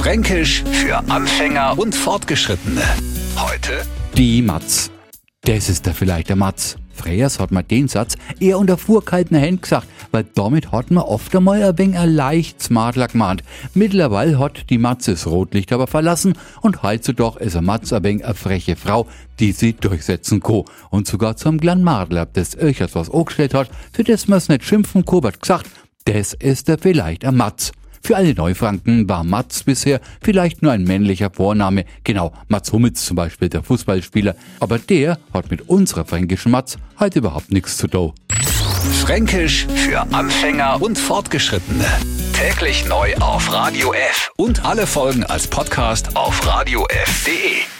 Fränkisch für Anfänger und Fortgeschrittene. Heute Die Matz. Das ist da vielleicht der Matz. Freyers hat man den Satz eher unter vorkalten Händen gesagt, weil damit hat man oft einmal ein wenig ein leicht smartler. Mittlerweile hat die Matz das Rotlicht aber verlassen und heutzutage ist a Matz ein wenig eine freche Frau, die sie durchsetzen kann. Und sogar zum kleinen Madler, das öchers was angestellt hat, für das man's nicht schimpfen, Kobert gesagt, das ist da vielleicht ein Matz. Für alle Neufranken war Mats bisher vielleicht nur ein männlicher Vorname, genau, Mats Hummels zum Beispiel, der Fußballspieler, aber der hat mit unserer fränkischen Mats halt überhaupt nichts zu tun. Fränkisch für Anfänger und Fortgeschrittene. Täglich neu auf Radio F und alle Folgen als Podcast auf radiof.de.